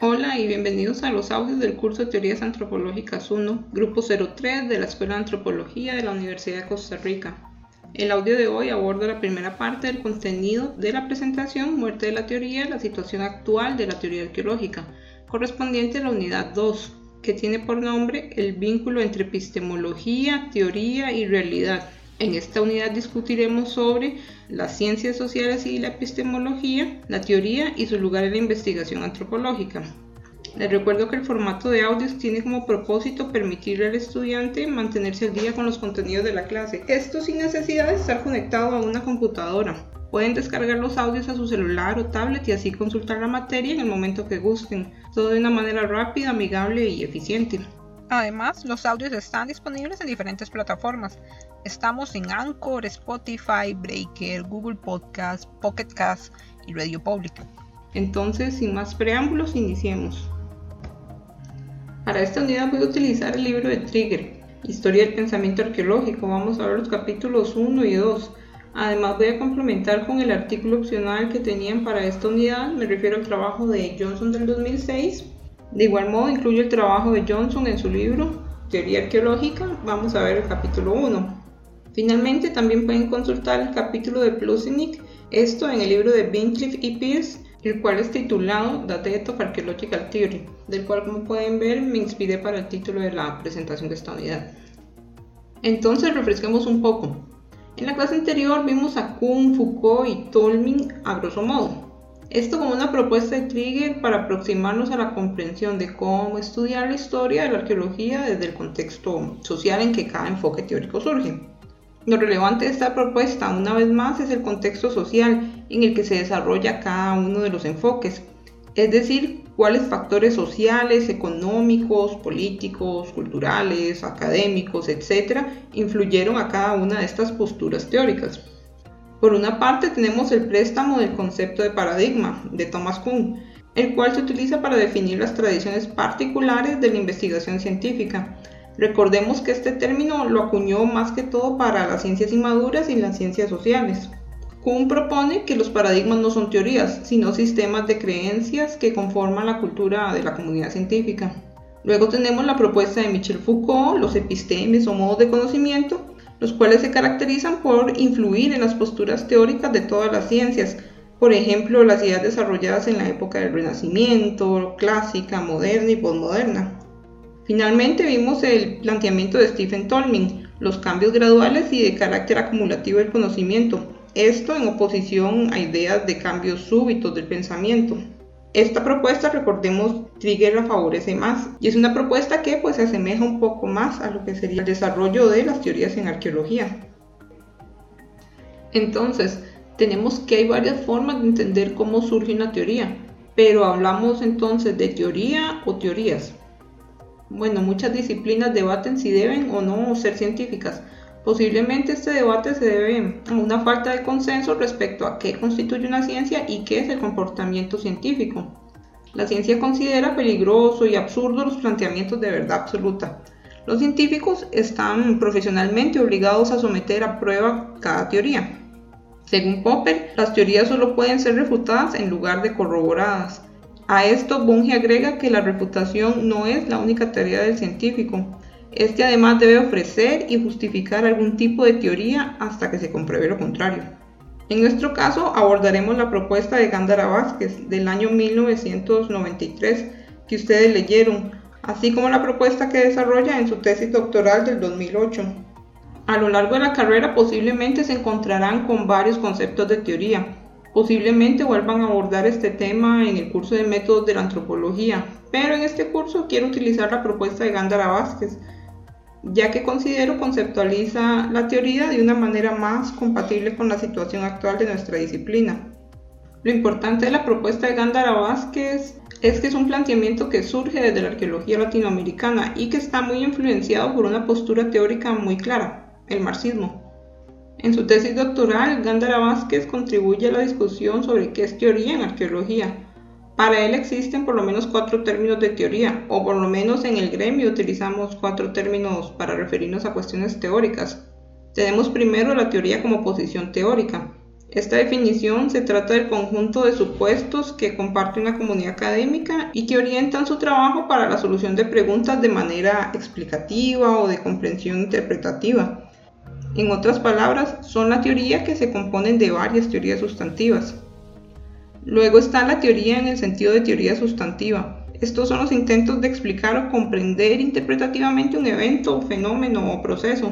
Hola y bienvenidos a los audios del curso de Teorías Antropológicas 1, Grupo 03 de la Escuela de Antropología de la Universidad de Costa Rica. El audio de hoy aborda la primera parte del contenido de la presentación Muerte de la teoría la situación actual de la teoría arqueológica, correspondiente a la unidad 2, que tiene por nombre el vínculo entre epistemología, teoría y realidad. En esta unidad discutiremos sobre las ciencias sociales y la epistemología, la teoría y su lugar en la investigación antropológica. Les recuerdo que el formato de audios tiene como propósito permitirle al estudiante mantenerse al día con los contenidos de la clase. Esto sin necesidad de estar conectado a una computadora. Pueden descargar los audios a su celular o tablet y así consultar la materia en el momento que gusten, todo de una manera rápida, amigable y eficiente. Además, los audios están disponibles en diferentes plataformas. Estamos en Anchor, Spotify, Breaker, Google Podcast, Pocket Cast y Radio Public. Entonces, sin más preámbulos, iniciemos. Para esta unidad voy a utilizar el libro de Trigger, Historia del Pensamiento Arqueológico. Vamos a ver los capítulos 1 y 2. Además voy a complementar con el artículo opcional que tenían para esta unidad, me refiero al trabajo de Johnson del 2006. De igual modo incluye el trabajo de Johnson en su libro Teoría Arqueológica. Vamos a ver el capítulo 1. Finalmente también pueden consultar el capítulo de Plusinic, esto en el libro de Bincliffe y Pierce, el cual es titulado Data of Archaeological Theory, del cual como pueden ver me inspiré para el título de la presentación de esta unidad. Entonces refresquemos un poco. En la clase anterior vimos a Kuhn, Foucault y Tolmin a grosso modo. Esto como una propuesta de Trigger para aproximarnos a la comprensión de cómo estudiar la historia de la arqueología desde el contexto social en que cada enfoque teórico surge. Lo relevante de esta propuesta, una vez más, es el contexto social en el que se desarrolla cada uno de los enfoques, es decir, cuáles factores sociales, económicos, políticos, culturales, académicos, etc., influyeron a cada una de estas posturas teóricas. Por una parte tenemos el préstamo del concepto de paradigma de Thomas Kuhn, el cual se utiliza para definir las tradiciones particulares de la investigación científica, Recordemos que este término lo acuñó más que todo para las ciencias inmaduras y las ciencias sociales. Kuhn propone que los paradigmas no son teorías, sino sistemas de creencias que conforman la cultura de la comunidad científica. Luego tenemos la propuesta de Michel Foucault, los epistemes o modos de conocimiento, los cuales se caracterizan por influir en las posturas teóricas de todas las ciencias, por ejemplo, las ideas desarrolladas en la época del Renacimiento, clásica, moderna y posmoderna. Finalmente vimos el planteamiento de Stephen Tolmin, los cambios graduales y de carácter acumulativo del conocimiento, esto en oposición a ideas de cambios súbitos del pensamiento. Esta propuesta, recordemos, Trigger la favorece más y es una propuesta que pues se asemeja un poco más a lo que sería el desarrollo de las teorías en arqueología. Entonces, tenemos que hay varias formas de entender cómo surge una teoría, pero hablamos entonces de teoría o teorías. Bueno, muchas disciplinas debaten si deben o no ser científicas. Posiblemente este debate se debe a una falta de consenso respecto a qué constituye una ciencia y qué es el comportamiento científico. La ciencia considera peligroso y absurdo los planteamientos de verdad absoluta. Los científicos están profesionalmente obligados a someter a prueba cada teoría. Según Popper, las teorías solo pueden ser refutadas en lugar de corroboradas. A esto Bunge agrega que la reputación no es la única tarea del científico. Este además debe ofrecer y justificar algún tipo de teoría hasta que se compruebe lo contrario. En nuestro caso abordaremos la propuesta de Gándara Vázquez del año 1993 que ustedes leyeron, así como la propuesta que desarrolla en su tesis doctoral del 2008. A lo largo de la carrera posiblemente se encontrarán con varios conceptos de teoría, Posiblemente vuelvan a abordar este tema en el curso de métodos de la antropología, pero en este curso quiero utilizar la propuesta de Gándara Vázquez, ya que considero conceptualiza la teoría de una manera más compatible con la situación actual de nuestra disciplina. Lo importante de la propuesta de Gándara Vázquez es que es un planteamiento que surge desde la arqueología latinoamericana y que está muy influenciado por una postura teórica muy clara, el marxismo. En su tesis doctoral, Gándara Vázquez contribuye a la discusión sobre qué es teoría en arqueología. Para él existen por lo menos cuatro términos de teoría, o por lo menos en el gremio utilizamos cuatro términos para referirnos a cuestiones teóricas. Tenemos primero la teoría como posición teórica. Esta definición se trata del conjunto de supuestos que comparte una comunidad académica y que orientan su trabajo para la solución de preguntas de manera explicativa o de comprensión interpretativa. En otras palabras, son la teoría que se componen de varias teorías sustantivas. Luego está la teoría en el sentido de teoría sustantiva. Estos son los intentos de explicar o comprender interpretativamente un evento, fenómeno o proceso.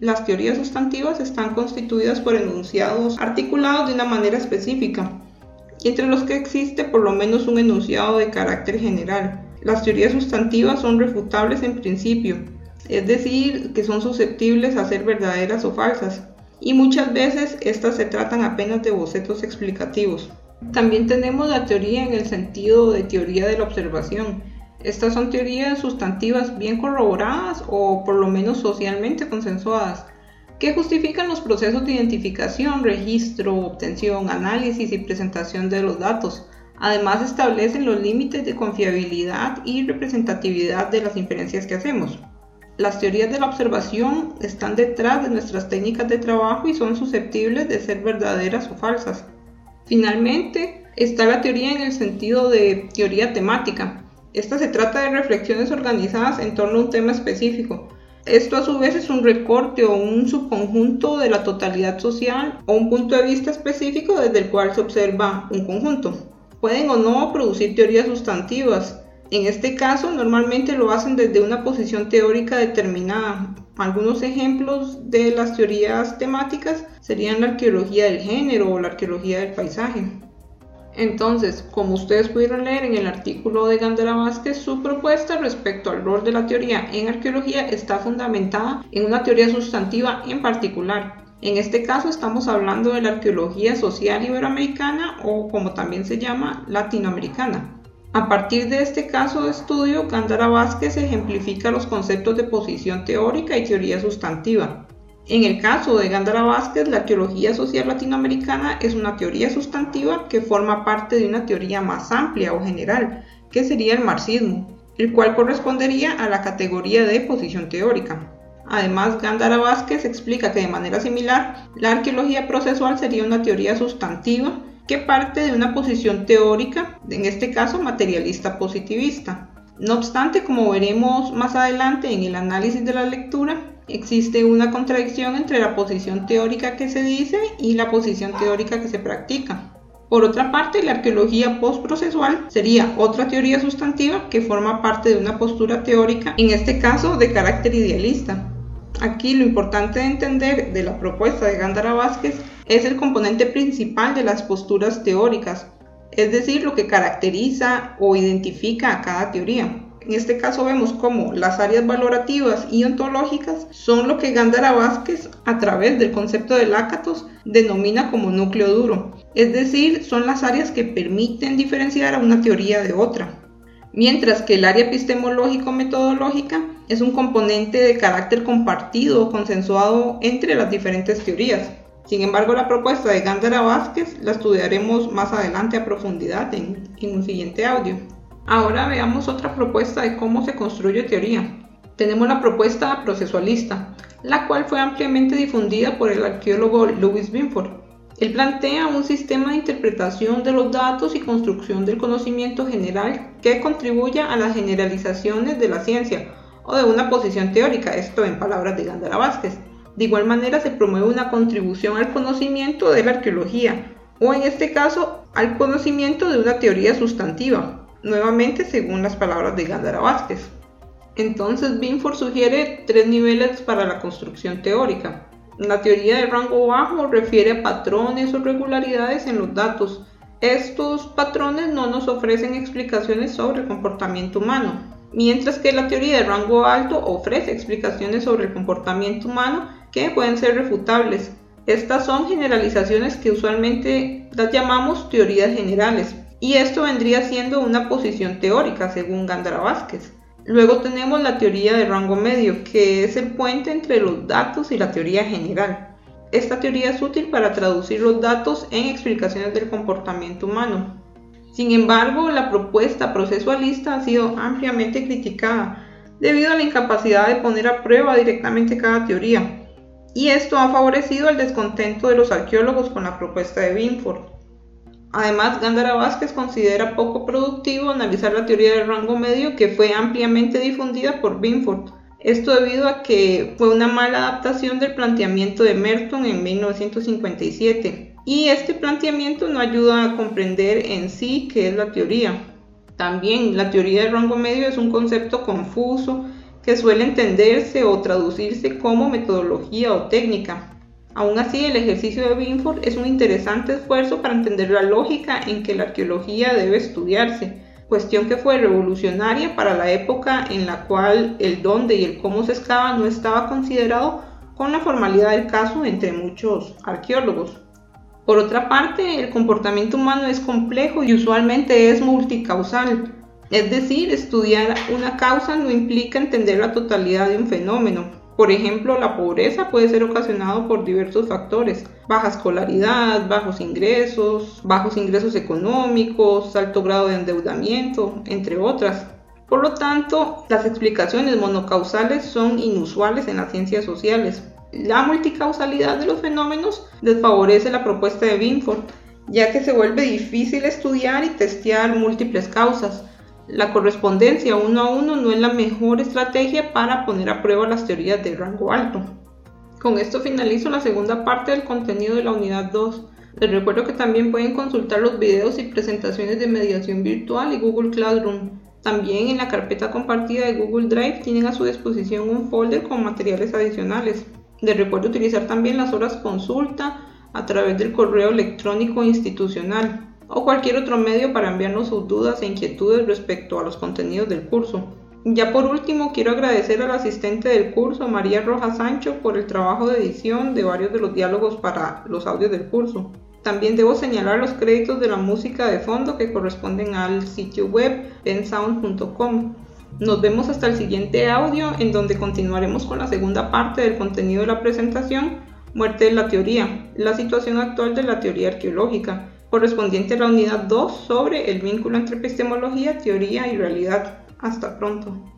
Las teorías sustantivas están constituidas por enunciados articulados de una manera específica, y entre los que existe por lo menos un enunciado de carácter general. Las teorías sustantivas son refutables en principio, es decir, que son susceptibles a ser verdaderas o falsas, y muchas veces estas se tratan apenas de bocetos explicativos. También tenemos la teoría en el sentido de teoría de la observación, estas son teorías sustantivas bien corroboradas o por lo menos socialmente consensuadas, que justifican los procesos de identificación, registro, obtención, análisis y presentación de los datos. Además establecen los límites de confiabilidad y representatividad de las inferencias que hacemos. Las teorías de la observación están detrás de nuestras técnicas de trabajo y son susceptibles de ser verdaderas o falsas. Finalmente, está la teoría en el sentido de teoría temática, esta se trata de reflexiones organizadas en torno a un tema específico. Esto a su vez es un recorte o un subconjunto de la totalidad social o un punto de vista específico desde el cual se observa un conjunto. Pueden o no producir teorías sustantivas. En este caso normalmente lo hacen desde una posición teórica determinada. Algunos ejemplos de las teorías temáticas serían la arqueología del género o la arqueología del paisaje. Entonces, como ustedes pudieron leer en el artículo de Gandara Vázquez, su propuesta respecto al rol de la teoría en arqueología está fundamentada en una teoría sustantiva en particular. En este caso estamos hablando de la arqueología social iberoamericana o como también se llama latinoamericana. A partir de este caso de estudio, Gandara Vázquez ejemplifica los conceptos de posición teórica y teoría sustantiva. En el caso de Gándara Vázquez, la teología social latinoamericana es una teoría sustantiva que forma parte de una teoría más amplia o general, que sería el marxismo, el cual correspondería a la categoría de posición teórica. Además, Gándara Vázquez explica que de manera similar, la arqueología procesual sería una teoría sustantiva que parte de una posición teórica, en este caso materialista positivista. No obstante, como veremos más adelante en el análisis de la lectura, existe una contradicción entre la posición teórica que se dice y la posición teórica que se practica. Por otra parte, la arqueología postprocesual sería otra teoría sustantiva que forma parte de una postura teórica, en este caso de carácter idealista. Aquí lo importante de entender de la propuesta de Gándara Vázquez es el componente principal de las posturas teóricas, es decir, lo que caracteriza o identifica a cada teoría. En este caso vemos cómo las áreas valorativas y ontológicas son lo que Gándara Vázquez, a través del concepto de Lácatos, denomina como núcleo duro, es decir, son las áreas que permiten diferenciar a una teoría de otra. Mientras que el área epistemológico-metodológica es un componente de carácter compartido o consensuado entre las diferentes teorías. Sin embargo, la propuesta de Gándara Vázquez la estudiaremos más adelante a profundidad en, un siguiente audio. Ahora veamos otra propuesta de cómo se construye teoría. Tenemos la propuesta procesualista, la cual fue ampliamente difundida por el arqueólogo Louis Binford. Él plantea un sistema de interpretación de los datos y construcción del conocimiento general que contribuya a las generalizaciones de la ciencia o de una posición teórica, esto en palabras de Gandara Vázquez. De igual manera se promueve una contribución al conocimiento de la arqueología, o en este caso al conocimiento de una teoría sustantiva, nuevamente según las palabras de Gándara Vázquez. Entonces Binford sugiere tres niveles para la construcción teórica. La teoría de rango bajo refiere a patrones o regularidades en los datos. Estos patrones no nos ofrecen explicaciones sobre el comportamiento humano, mientras que la teoría de rango alto ofrece explicaciones sobre el comportamiento humano pueden ser refutables. Estas son generalizaciones que usualmente las llamamos teorías generales, y esto vendría siendo una posición teórica según Gandara Vázquez. Luego tenemos la teoría de rango medio, que es el puente entre los datos y la teoría general. Esta teoría es útil para traducir los datos en explicaciones del comportamiento humano. Sin embargo, la propuesta procesualista ha sido ampliamente criticada debido a la incapacidad de poner a prueba directamente cada teoría. Y esto ha favorecido el descontento de los arqueólogos con la propuesta de Binford. Además, Gándara Vázquez considera poco productivo analizar la teoría del rango medio que fue ampliamente difundida por Binford. Esto debido a que fue una mala adaptación del planteamiento de Merton en 1957 y este planteamiento no ayuda a comprender en sí qué es la teoría. También la teoría del rango medio es un concepto confuso que suele entenderse o traducirse como metodología o técnica. Aún así, el ejercicio de Binford es un interesante esfuerzo para entender la lógica en que la arqueología debe estudiarse, cuestión que fue revolucionaria para la época en la cual el dónde y el cómo se excava no estaba considerado con la formalidad del caso entre muchos arqueólogos. Por otra parte, el comportamiento humano es complejo y usualmente es multicausal, es decir, estudiar una causa no implica entender la totalidad de un fenómeno. Por ejemplo, la pobreza puede ser ocasionado por diversos factores, baja escolaridad, bajos ingresos, bajos ingresos económicos, alto grado de endeudamiento, entre otras. Por lo tanto, las explicaciones monocausales son inusuales en las ciencias sociales. La multicausalidad de los fenómenos desfavorece la propuesta de Binford, ya que se vuelve difícil estudiar y testear múltiples causas la correspondencia uno a uno no es la mejor estrategia para poner a prueba las teorías de rango alto. Con esto finalizo la segunda parte del contenido de la unidad 2. Les recuerdo que también pueden consultar los videos y presentaciones de mediación virtual y Google Classroom. También en la carpeta compartida de Google Drive tienen a su disposición un folder con materiales adicionales. Les recuerdo utilizar también las horas consulta a través del correo electrónico institucional o cualquier otro medio para enviarnos sus dudas e inquietudes respecto a los contenidos del curso. Ya por último, quiero agradecer al asistente del curso, María Rojas Sancho, por el trabajo de edición de varios de los diálogos para los audios del curso. También debo señalar los créditos de la música de fondo que corresponden al sitio web pensound.com. Nos vemos hasta el siguiente audio en donde continuaremos con la segunda parte del contenido de la presentación, Muerte de la Teoría, la situación actual de la teoría arqueológica correspondiente a la unidad 2 sobre el vínculo entre epistemología, teoría y realidad. Hasta pronto.